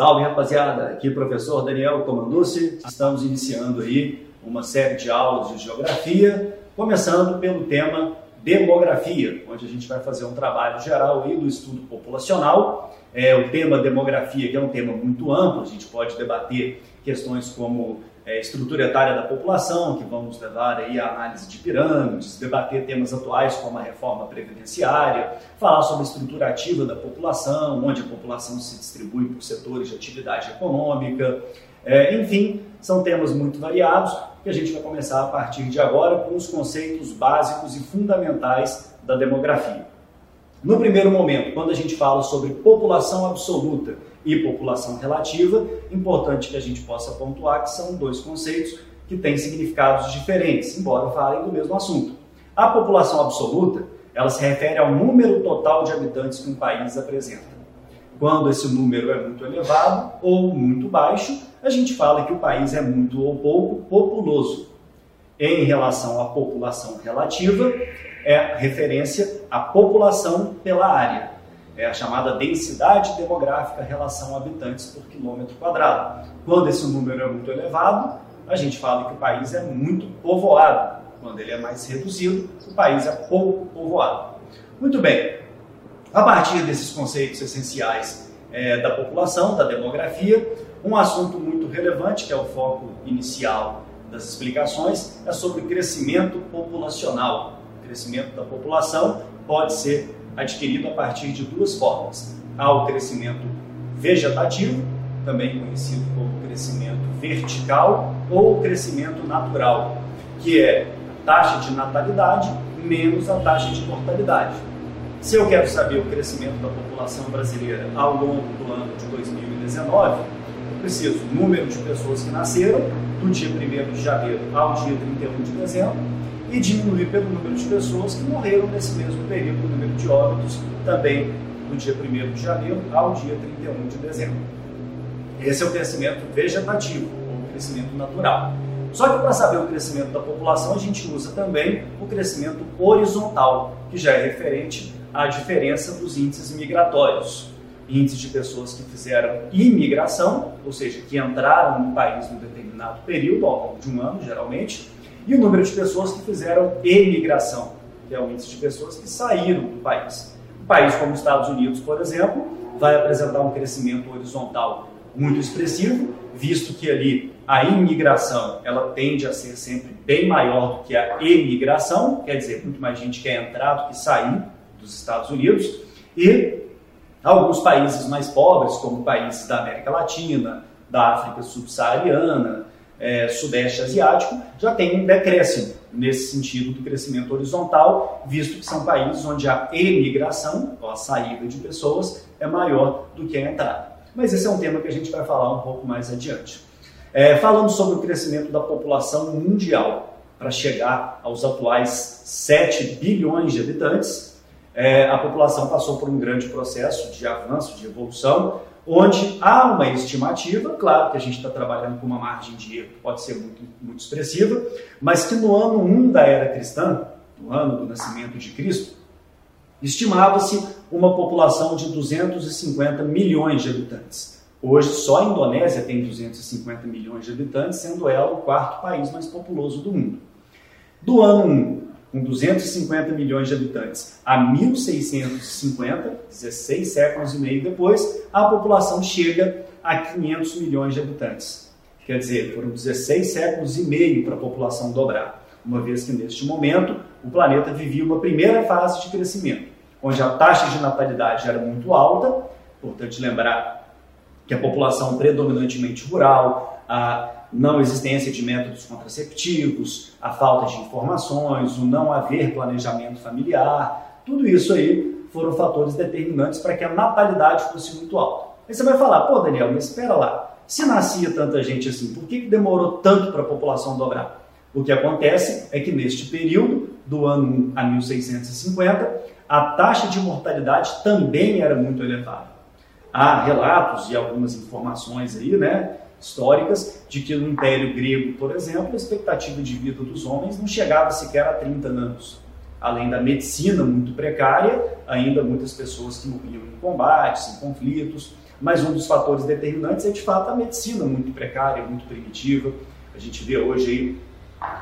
Salve rapaziada, aqui o professor Daniel Comanducci. Estamos iniciando aí uma série de aulas de geografia, começando pelo tema demografia, onde a gente vai fazer um trabalho geral aí do estudo populacional. É, o tema demografia, que é um tema muito amplo, a gente pode debater questões como é, estrutura etária da população, que vamos levar aí a análise de pirâmides, debater temas atuais como a reforma previdenciária, falar sobre a estrutura ativa da população, onde a população se distribui por setores de atividade econômica, é, enfim, são temas muito variados que a gente vai começar a partir de agora com os conceitos básicos e fundamentais da demografia. No primeiro momento, quando a gente fala sobre população absoluta e população relativa, importante que a gente possa pontuar que são dois conceitos que têm significados diferentes, embora falem do mesmo assunto. A população absoluta, ela se refere ao número total de habitantes que um país apresenta. Quando esse número é muito elevado ou muito baixo, a gente fala que o país é muito ou pouco populoso. Em relação à população relativa, é referência à população pela área é a chamada densidade demográfica relação habitantes por quilômetro quadrado. Quando esse número é muito elevado, a gente fala que o país é muito povoado. Quando ele é mais reduzido, o país é pouco povoado. Muito bem, a partir desses conceitos essenciais é, da população, da demografia, um assunto muito relevante, que é o foco inicial das explicações, é sobre crescimento populacional. Crescimento da população pode ser adquirido a partir de duas formas. Há o crescimento vegetativo, também conhecido como crescimento vertical, ou crescimento natural, que é a taxa de natalidade menos a taxa de mortalidade. Se eu quero saber o crescimento da população brasileira ao longo do ano de 2019, eu preciso número de pessoas que nasceram do dia 1 de janeiro ao dia 31 de dezembro e diminuir pelo número de pessoas que morreram nesse mesmo período, o número de óbitos também do dia 1 de janeiro ao dia 31 de dezembro. Esse é o crescimento vegetativo, ou crescimento natural. Só que para saber o crescimento da população, a gente usa também o crescimento horizontal, que já é referente à diferença dos índices migratórios. Índices de pessoas que fizeram imigração, ou seja, que entraram no país num determinado período, ao longo de um ano, geralmente, e o número de pessoas que fizeram emigração, que é o índice de pessoas que saíram do país. Um país como os Estados Unidos, por exemplo, vai apresentar um crescimento horizontal muito expressivo, visto que ali a imigração ela tende a ser sempre bem maior do que a emigração, quer dizer, muito mais gente quer entrar do que sair dos Estados Unidos, e alguns países mais pobres, como países da América Latina, da África subsaariana, é, Sudeste Asiático já tem um decréscimo nesse sentido do crescimento horizontal, visto que são países onde a emigração, ou a saída de pessoas, é maior do que a entrada. Mas esse é um tema que a gente vai falar um pouco mais adiante. É, falando sobre o crescimento da população mundial, para chegar aos atuais 7 bilhões de habitantes, é, a população passou por um grande processo de avanço, de evolução, onde há uma estimativa, claro que a gente está trabalhando com uma margem de erro que pode ser muito, muito expressiva, mas que no ano 1 da era cristã, no ano do nascimento de Cristo, estimava-se uma população de 250 milhões de habitantes. Hoje, só a Indonésia tem 250 milhões de habitantes, sendo ela o quarto país mais populoso do mundo. Do ano 1 com 250 milhões de habitantes, a 1650, 16 séculos e meio depois, a população chega a 500 milhões de habitantes. Quer dizer, foram 16 séculos e meio para a população dobrar, uma vez que neste momento o planeta vivia uma primeira fase de crescimento, onde a taxa de natalidade era muito alta, importante lembrar que a população predominantemente rural, a não existência de métodos contraceptivos, a falta de informações, o não haver planejamento familiar, tudo isso aí foram fatores determinantes para que a natalidade fosse muito alta. Aí você vai falar, pô Daniel, mas espera lá, se nascia tanta gente assim, por que demorou tanto para a população dobrar? O que acontece é que neste período, do ano a 1650, a taxa de mortalidade também era muito elevada. Há relatos e algumas informações aí, né, históricas de que no Império Grego, por exemplo, a expectativa de vida dos homens não chegava sequer a 30 anos. Além da medicina muito precária, ainda muitas pessoas que morriam em combates, em conflitos. mas um dos fatores determinantes é de fato a medicina muito precária, muito primitiva. A gente vê hoje aí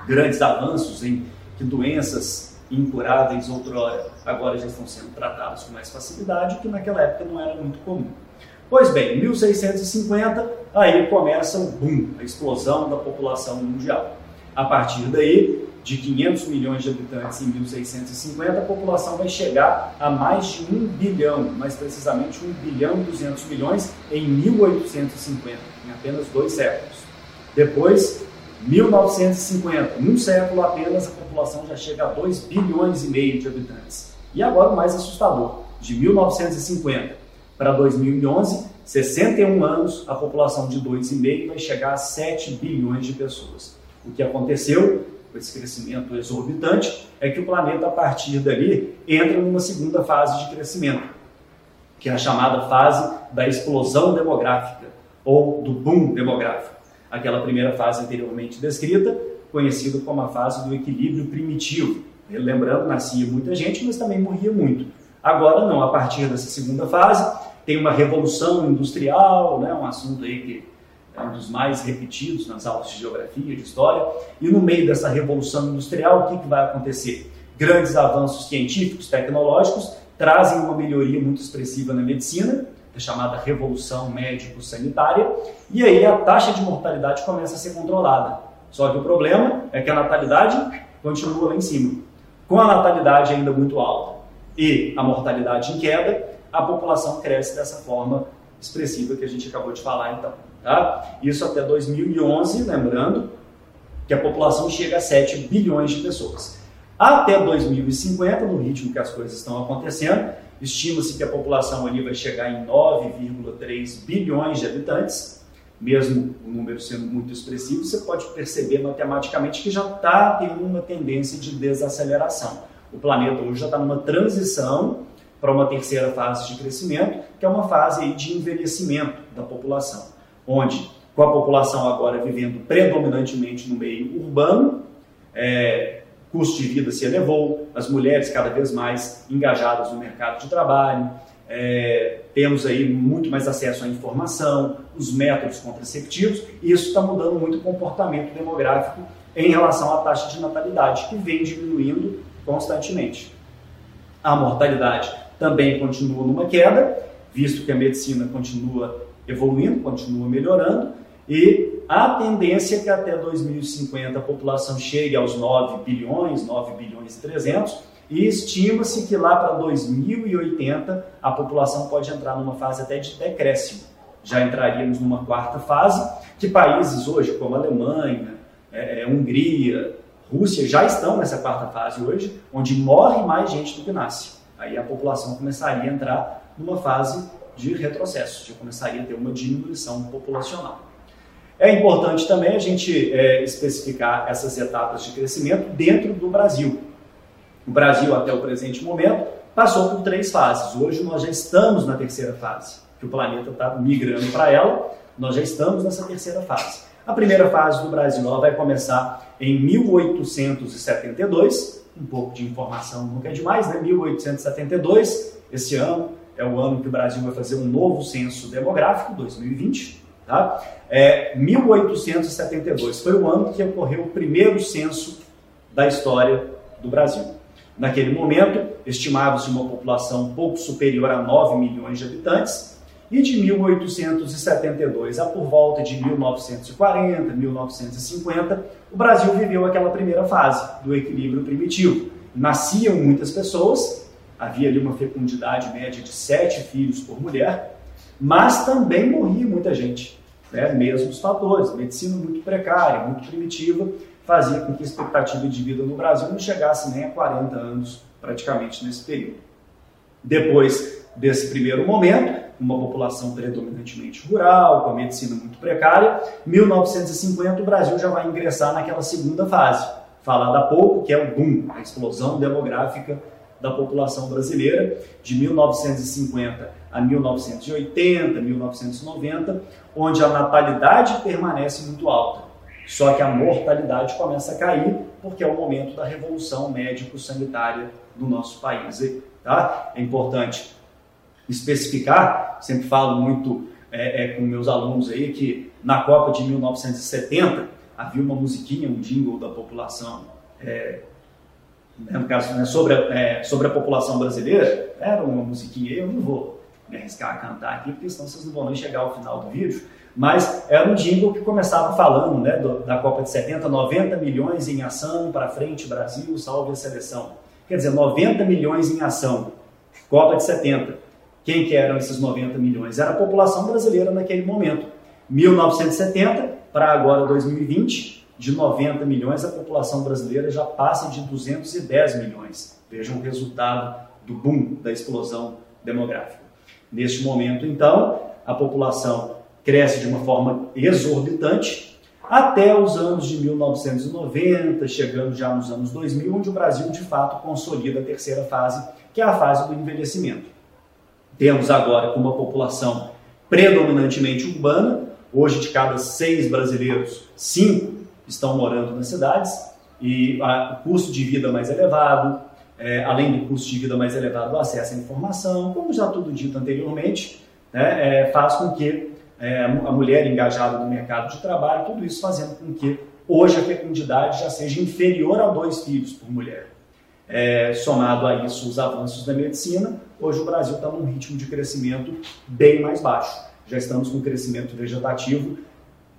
grandes avanços em que doenças incuráveis outrora agora já estão sendo tratadas com mais facilidade, que naquela época não era muito comum. Pois bem, em 1650, aí começa o boom, a explosão da população mundial. A partir daí, de 500 milhões de habitantes em 1650, a população vai chegar a mais de 1 bilhão, mais precisamente 1 bilhão e 200 milhões em 1850, em apenas dois séculos. Depois, 1950, num século apenas, a população já chega a 2 bilhões e meio de habitantes. E agora o mais assustador, de 1950 para 2011, 61 anos, a população de 2,5 vai chegar a 7 bilhões de pessoas. O que aconteceu com esse crescimento exorbitante é que o planeta, a partir dali, entra numa segunda fase de crescimento, que é a chamada fase da explosão demográfica, ou do boom demográfico aquela primeira fase anteriormente descrita, conhecida como a fase do equilíbrio primitivo. Lembrando, nascia muita gente, mas também morria muito. Agora não, a partir dessa segunda fase, tem uma revolução industrial, né, um assunto aí que é um dos mais repetidos nas aulas de geografia, de história, e no meio dessa revolução industrial, o que, que vai acontecer? Grandes avanços científicos, tecnológicos, trazem uma melhoria muito expressiva na medicina, é chamada revolução médico-sanitária, e aí a taxa de mortalidade começa a ser controlada. Só que o problema é que a natalidade continua lá em cima. Com a natalidade ainda muito alta e a mortalidade em queda, a população cresce dessa forma expressiva que a gente acabou de falar então. Tá? Isso até 2011, lembrando que a população chega a 7 bilhões de pessoas. Até 2050, no ritmo que as coisas estão acontecendo, Estima-se que a população ali vai chegar em 9,3 bilhões de habitantes, mesmo o número sendo muito expressivo, você pode perceber matematicamente que já está tendo uma tendência de desaceleração. O planeta hoje já está numa transição para uma terceira fase de crescimento, que é uma fase de envelhecimento da população, onde com a população agora vivendo predominantemente no meio urbano, é, custo de vida se elevou, as mulheres cada vez mais engajadas no mercado de trabalho, é, temos aí muito mais acesso à informação, os métodos contraceptivos, e isso está mudando muito o comportamento demográfico em relação à taxa de natalidade, que vem diminuindo constantemente. A mortalidade também continua numa queda, visto que a medicina continua evoluindo, continua melhorando, e a tendência é que até 2050 a população chegue aos 9 bilhões, 9 bilhões e 300, e estima-se que lá para 2080 a população pode entrar numa fase até de decréscimo. Já entraríamos numa quarta fase, que países hoje, como Alemanha, é, é, Hungria, Rússia, já estão nessa quarta fase hoje, onde morre mais gente do que nasce. Aí a população começaria a entrar numa fase de retrocesso, já começaria a ter uma diminuição populacional. É importante também a gente é, especificar essas etapas de crescimento dentro do Brasil. O Brasil, até o presente momento, passou por três fases. Hoje nós já estamos na terceira fase, que o planeta está migrando para ela, nós já estamos nessa terceira fase. A primeira fase do Brasil ela vai começar em 1872, um pouco de informação nunca é demais, né? 1872, esse ano é o ano que o Brasil vai fazer um novo censo demográfico, 2020. Tá? É, 1872 foi o ano que ocorreu o primeiro censo da história do Brasil. Naquele momento, estimava-se uma população pouco superior a 9 milhões de habitantes, e de 1872 a por volta de 1940, 1950, o Brasil viveu aquela primeira fase do equilíbrio primitivo. Nasciam muitas pessoas, havia ali uma fecundidade média de 7 filhos por mulher, mas também morria muita gente né, mesmos fatores. Medicina muito precária, muito primitiva, fazia com que a expectativa de vida no Brasil não chegasse nem a 40 anos, praticamente, nesse período. Depois desse primeiro momento, uma população predominantemente rural, com a medicina muito precária, 1950 o Brasil já vai ingressar naquela segunda fase, falada há pouco, que é o boom, a explosão demográfica da população brasileira, de 1950 a 1980, 1990, onde a natalidade permanece muito alta. Só que a mortalidade começa a cair porque é o momento da revolução médico-sanitária do nosso país. Tá? É importante especificar, sempre falo muito é, é, com meus alunos aí que na Copa de 1970 havia uma musiquinha, um jingle da população, é, né, no caso né, sobre, a, é, sobre a população brasileira, era uma musiquinha, eu não vou me arriscar a cantar aqui, porque senão vocês não vão nem chegar ao final do vídeo, mas era um jingle que começava falando né, do, da Copa de 70, 90 milhões em ação, para frente Brasil, salve a seleção. Quer dizer, 90 milhões em ação, Copa de 70. Quem que eram esses 90 milhões? Era a população brasileira naquele momento. 1970 para agora 2020, de 90 milhões, a população brasileira já passa de 210 milhões. Vejam o resultado do boom, da explosão demográfica. Neste momento, então, a população cresce de uma forma exorbitante até os anos de 1990, chegando já nos anos 2000, onde o Brasil de fato consolida a terceira fase, que é a fase do envelhecimento. Temos agora uma população predominantemente urbana, hoje de cada seis brasileiros, cinco estão morando nas cidades, e o custo de vida mais elevado, é, além do custo de vida mais elevado, o acesso à informação, como já tudo dito anteriormente, né, é, faz com que é, a mulher engajada no mercado de trabalho, tudo isso fazendo com que hoje a fecundidade já seja inferior a dois filhos por mulher. É, somado a isso os avanços da medicina, hoje o Brasil está num ritmo de crescimento bem mais baixo. Já estamos com crescimento vegetativo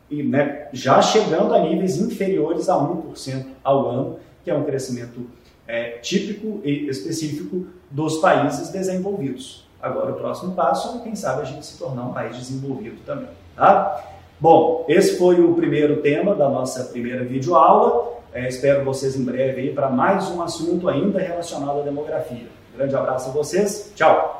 e né, já chegando a níveis inferiores a 1% ao ano, que é um crescimento é, típico e específico dos países desenvolvidos. Agora, o próximo passo é, quem sabe, a gente se tornar um país desenvolvido também. Tá? Bom, esse foi o primeiro tema da nossa primeira videoaula. É, espero vocês em breve para mais um assunto ainda relacionado à demografia. Grande abraço a vocês. Tchau!